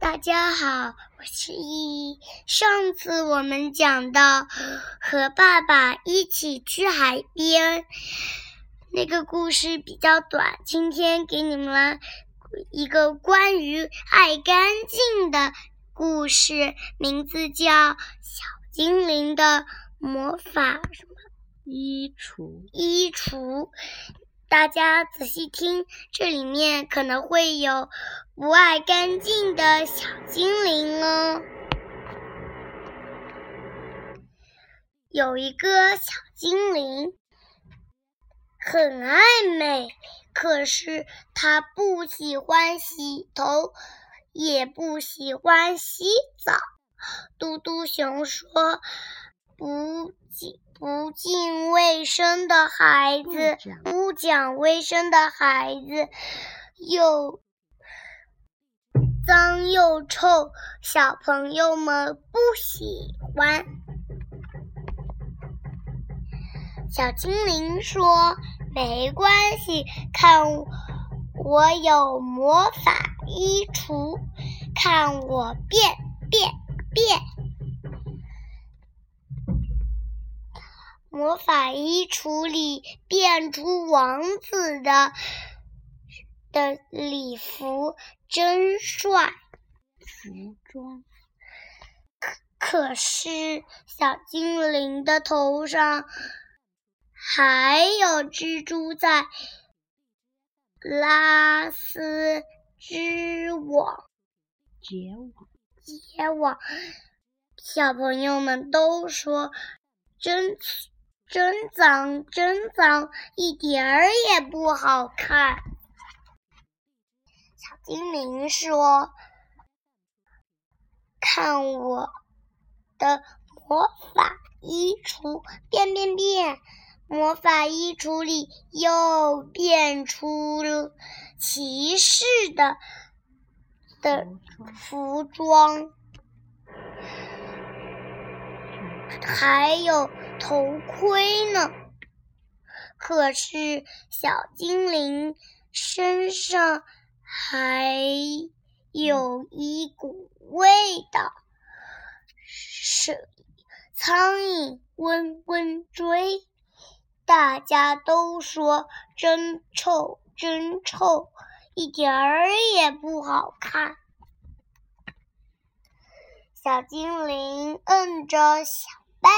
大家好，我是依依。上次我们讲到和爸爸一起去海边，那个故事比较短。今天给你们一个关于爱干净的故事，名字叫《小精灵的魔法什么衣橱》。衣橱。大家仔细听，这里面可能会有不爱干净的小精灵哦。有一个小精灵很爱美，可是他不喜欢洗头，也不喜欢洗澡。嘟嘟熊说：“不仅。”不敬卫生的孩子，不讲卫生的孩子，又脏又臭，小朋友们不喜欢。小精灵说：“没关系，看我有魔法衣橱，看我变变变。”魔法衣橱里变出王子的的礼服，真帅！服装。可可是小精灵的头上还有蜘蛛在拉丝织网，结网，结网。小朋友们都说真。真脏，真脏，一点儿也不好看。小精灵说：“看我的魔法衣橱，变变变！魔法衣橱里又变出了骑士的的服装，还有。”头盔呢？可是小精灵身上还有一股味道，是苍蝇嗡嗡追，大家都说真臭，真臭，一点儿也不好看。小精灵摁着想办。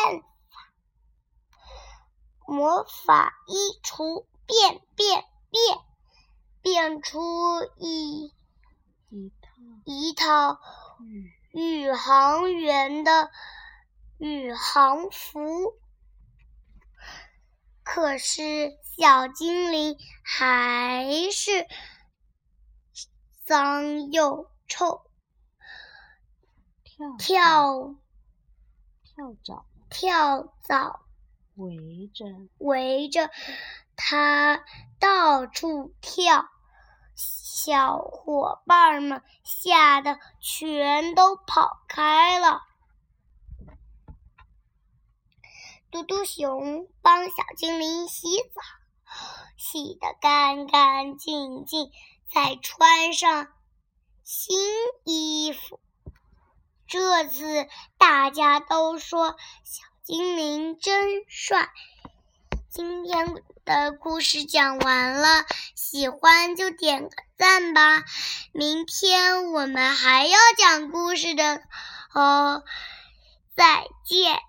魔法衣橱变变变，变出一一套一套宇航员的宇航服。可是小精灵还是脏又臭，跳跳跳蚤跳蚤。围着围着它到处跳，小伙伴们吓得全都跑开了。嘟嘟熊帮小精灵洗澡，洗得干干净净，再穿上新衣服。这次大家都说小。精灵真帅！今天的故事讲完了，喜欢就点个赞吧。明天我们还要讲故事的哦，再见。